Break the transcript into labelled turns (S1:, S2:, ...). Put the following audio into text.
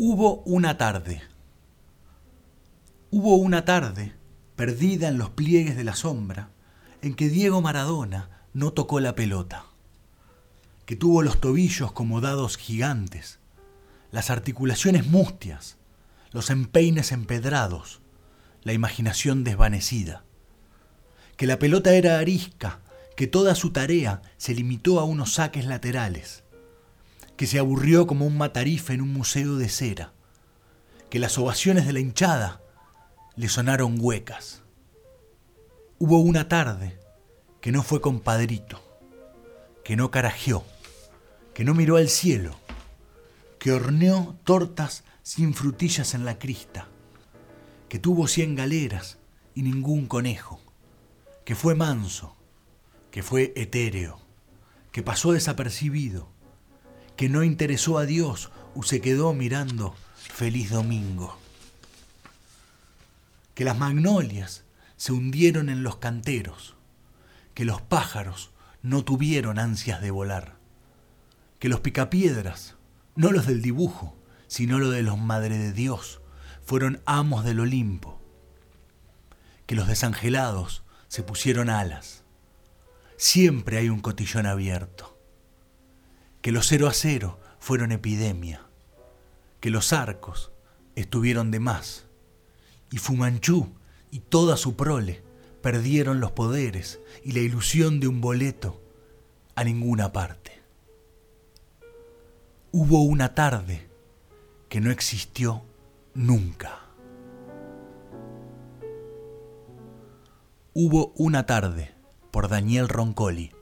S1: Hubo una tarde. Hubo una tarde, perdida en los pliegues de la sombra, en que Diego Maradona no tocó la pelota, que tuvo los tobillos como dados gigantes, las articulaciones mustias, los empeines empedrados, la imaginación desvanecida, que la pelota era arisca, que toda su tarea se limitó a unos saques laterales, que se aburrió como un matarife en un museo de cera, que las ovaciones de la hinchada le sonaron huecas. Hubo una tarde que no fue compadrito, que no carajeó, que no miró al cielo, que horneó tortas sin frutillas en la crista, que tuvo cien galeras y ningún conejo, que fue manso, que fue etéreo, que pasó desapercibido, que no interesó a Dios o se quedó mirando feliz domingo. Que las magnolias se hundieron en los canteros, que los pájaros no tuvieron ansias de volar, que los picapiedras, no los del dibujo, sino los de los Madre de Dios, fueron amos del Olimpo, que los desangelados se pusieron alas. Siempre hay un cotillón abierto que los cero a cero fueron epidemia, que los arcos estuvieron de más, y Fumanchú y toda su prole perdieron los poderes y la ilusión de un boleto a ninguna parte. Hubo una tarde que no existió nunca. Hubo una tarde por Daniel Roncoli.